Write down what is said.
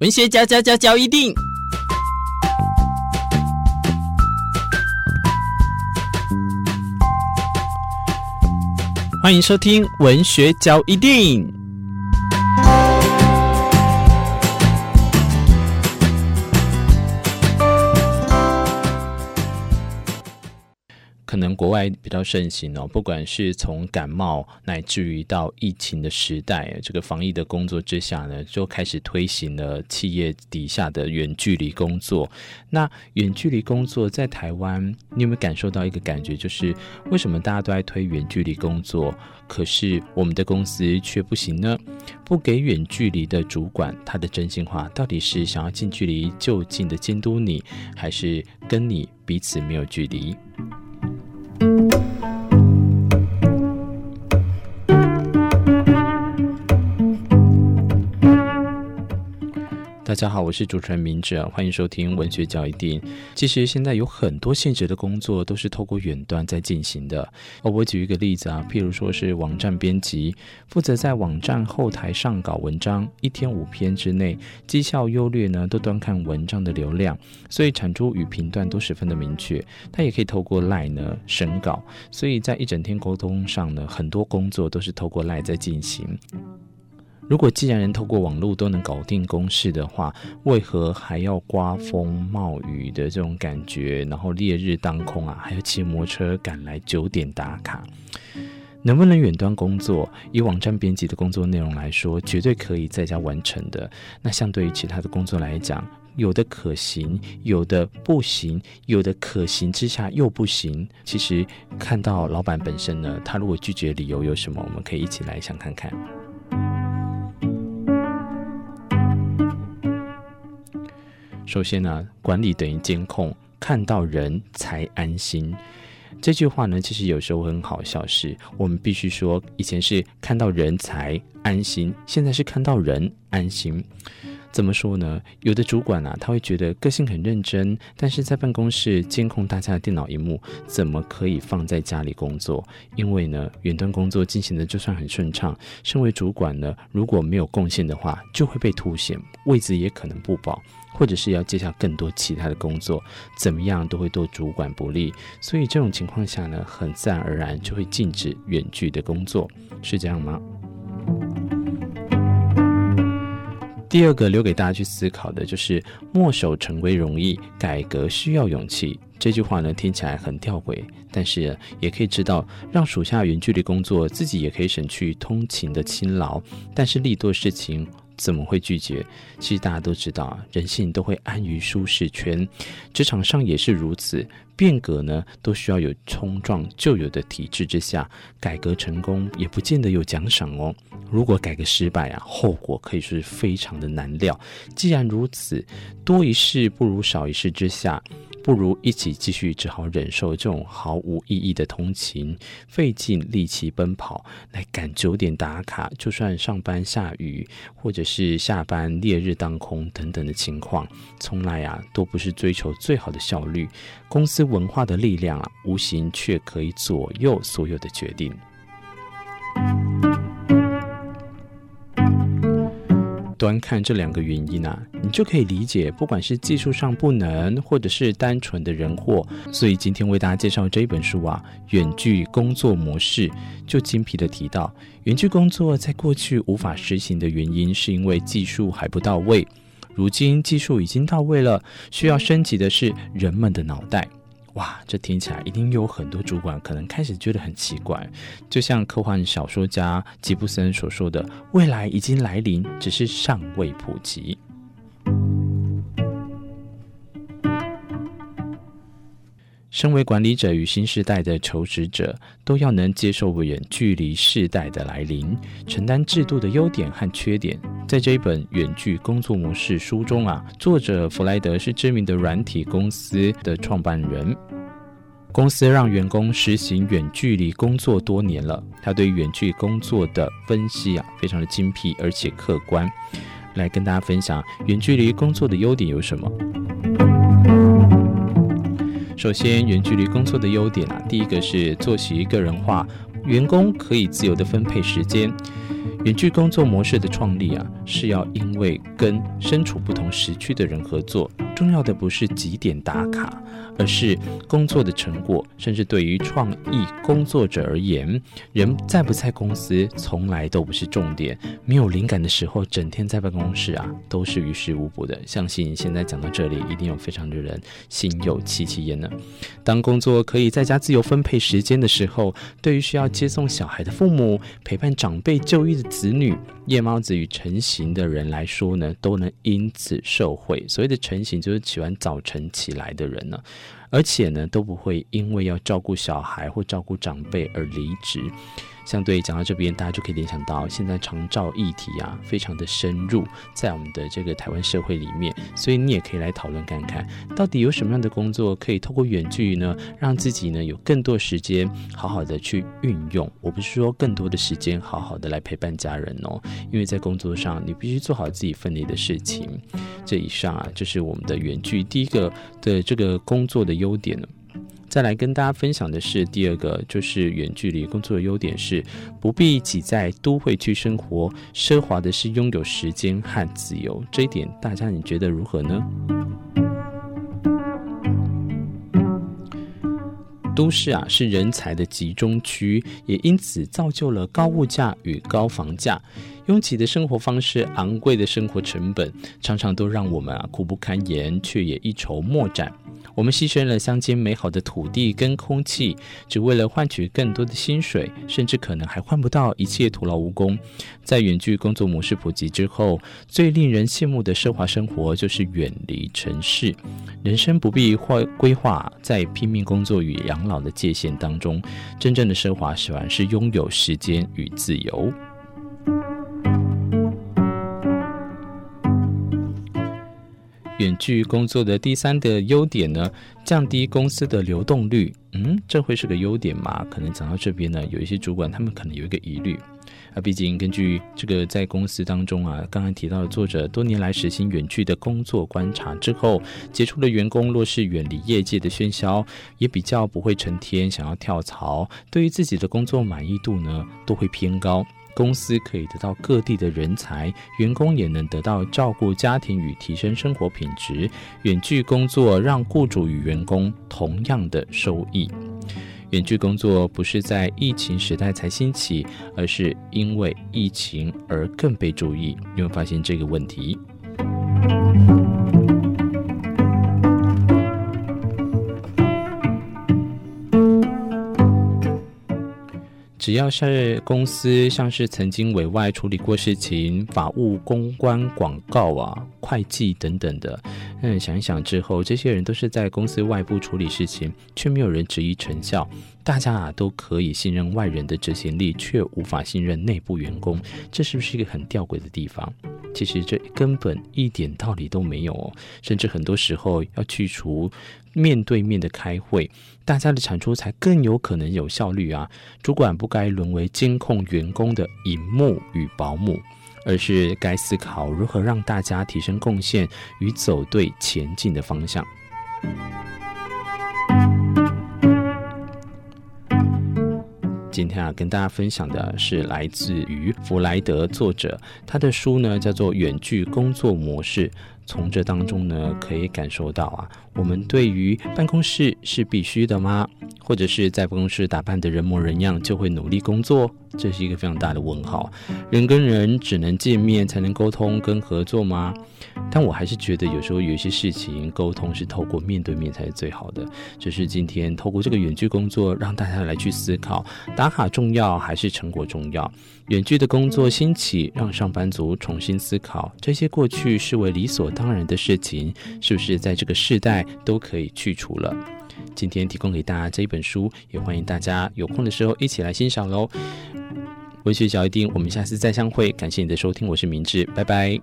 文学交交交交一定，欢迎收听文学交一定。可能国外比较盛行哦，不管是从感冒乃至于到疫情的时代，这个防疫的工作之下呢，就开始推行了企业底下的远距离工作。那远距离工作在台湾，你有没有感受到一个感觉，就是为什么大家都在推远距离工作，可是我们的公司却不行呢？不给远距离的主管他的真心话，到底是想要近距离就近的监督你，还是跟你彼此没有距离？大家好，我是主持人明哲，欢迎收听文学交一定。其实现在有很多性质的工作都是透过远端在进行的。哦，我举一个例子啊，譬如说是网站编辑，负责在网站后台上稿文章，一天五篇之内，绩效优劣呢都端看文章的流量，所以产出与评断都十分的明确。他也可以透过 lie 呢审稿，所以在一整天沟通上呢，很多工作都是透过 lie 在进行。如果既然能透过网络都能搞定公事的话，为何还要刮风冒雨的这种感觉，然后烈日当空啊，还要骑摩托车赶来九点打卡？能不能远端工作？以网站编辑的工作内容来说，绝对可以在家完成的。那相对于其他的工作来讲，有的可行，有的不行，有的可行之下又不行。其实看到老板本身呢，他如果拒绝理由有什么，我们可以一起来想看看。首先呢，管理等于监控，看到人才安心。这句话呢，其实有时候很好笑，是我们必须说，以前是看到人才安心，现在是看到人安心。怎么说呢？有的主管啊，他会觉得个性很认真，但是在办公室监控大家的电脑荧幕，怎么可以放在家里工作？因为呢，远端工作进行的就算很顺畅，身为主管呢，如果没有贡献的话，就会被凸显，位置也可能不保，或者是要接下更多其他的工作，怎么样都会对主管不利。所以这种情况下呢，很自然而然就会禁止远距的工作，是这样吗？第二个留给大家去思考的就是“墨守成规容易，改革需要勇气”。这句话呢，听起来很吊诡，但是也可以知道，让属下远距离工作，自己也可以省去通勤的辛劳，但是力多事情。怎么会拒绝？其实大家都知道啊，人性都会安于舒适圈，职场上也是如此。变革呢，都需要有冲撞旧有的体制之下，改革成功也不见得有奖赏哦。如果改革失败啊，后果可以说是非常的难料。既然如此，多一事不如少一事之下。不如一起继续，只好忍受这种毫无意义的通勤，费尽力气奔跑来赶九点打卡。就算上班下雨，或者是下班烈日当空等等的情况，从来啊都不是追求最好的效率。公司文化的力量啊，无形却可以左右所有的决定。端看这两个原因啊，你就可以理解，不管是技术上不能，或者是单纯的人祸。所以今天为大家介绍这一本书啊，远距工作模式，就精辟地提到，远距工作在过去无法实行的原因，是因为技术还不到位。如今技术已经到位了，需要升级的是人们的脑袋。哇，这听起来一定有很多主管可能开始觉得很奇怪，就像科幻小说家吉布森所说的：“未来已经来临，只是尚未普及。”身为管理者与新时代的求职者，都要能接受远距离世代的来临，承担制度的优点和缺点。在这一本《远距工作模式》书中啊，作者弗莱德是知名的软体公司的创办人，公司让员工实行远距离工作多年了。他对远距工作的分析啊，非常的精辟而且客观，来跟大家分享远距离工作的优点有什么。首先，远距离工作的优点啊，第一个是作息个人化，员工可以自由的分配时间。远距工作模式的创立啊，是要因为跟身处不同时区的人合作，重要的不是几点打卡，而是工作的成果。甚至对于创意工作者而言，人在不在公司从来都不是重点。没有灵感的时候，整天在办公室啊，都是于事无补的。相信现在讲到这里，一定有非常多人心有戚戚焉呢。当工作可以在家自由分配时间的时候，对于需要接送小孩的父母、陪伴长辈就医的子女、夜猫子与成型的人来说呢，都能因此受惠。所谓的成型，就是喜欢早晨起来的人呢，而且呢，都不会因为要照顾小孩或照顾长辈而离职。相对讲到这边，大家就可以联想到现在长照议题啊，非常的深入在我们的这个台湾社会里面，所以你也可以来讨论看看，到底有什么样的工作可以透过远距呢，让自己呢有更多时间好好的去运用。我不是说更多的时间好好的来陪伴家人哦，因为在工作上你必须做好自己分内的事情。这以上啊，就是我们的远距第一个的这个工作的优点了。再来跟大家分享的是第二个，就是远距离工作的优点是不必挤在都会区生活，奢华的是拥有时间和自由。这一点大家你觉得如何呢？都市啊是人才的集中区，也因此造就了高物价与高房价。拥挤的生活方式，昂贵的生活成本，常常都让我们啊苦不堪言，却也一筹莫展。我们牺牲了乡间美好的土地跟空气，只为了换取更多的薪水，甚至可能还换不到，一切徒劳无功。在远距工作模式普及之后，最令人羡慕的奢华生活就是远离城市，人生不必划规划在拼命工作与养老的界限当中。真正的奢华，反而是拥有时间与自由。远距工作的第三个优点呢，降低公司的流动率。嗯，这会是个优点吗？可能讲到这边呢，有一些主管他们可能有一个疑虑啊。毕竟根据这个在公司当中啊，刚刚提到的作者多年来实行远距的工作观察之后，杰出的员工若是远离业界的喧嚣，也比较不会成天想要跳槽，对于自己的工作满意度呢，都会偏高。公司可以得到各地的人才，员工也能得到照顾家庭与提升生活品质。远距工作让雇主与员工同样的收益。远距工作不是在疫情时代才兴起，而是因为疫情而更被注意。你会发现这个问题。只要是公司，像是曾经委外处理过事情、法务、公关、广告啊、会计等等的，嗯，想一想之后，这些人都是在公司外部处理事情，却没有人质疑成效。大家啊都可以信任外人的执行力，却无法信任内部员工，这是不是一个很吊诡的地方？其实这根本一点道理都没有哦，甚至很多时候要去除面对面的开会，大家的产出才更有可能有效率啊！主管不该沦为监控员工的荧幕与保姆，而是该思考如何让大家提升贡献与走对前进的方向。今天啊，跟大家分享的是来自于弗莱德作者，他的书呢叫做《远距工作模式》。从这当中呢，可以感受到啊，我们对于办公室是必须的吗？或者是在办公室打扮的人模人样就会努力工作？这是一个非常大的问号。人跟人只能见面才能沟通跟合作吗？但我还是觉得有时候有些事情沟通是透过面对面才是最好的。就是今天透过这个远距工作，让大家来去思考：打卡重要还是成果重要？远距的工作兴起，让上班族重新思考这些过去视为理所当然的事情，是不是在这个世代都可以去除了？今天提供给大家这一本书，也欢迎大家有空的时候一起来欣赏喽。文学小一丁，我们下次再相会。感谢你的收听，我是明智，拜拜。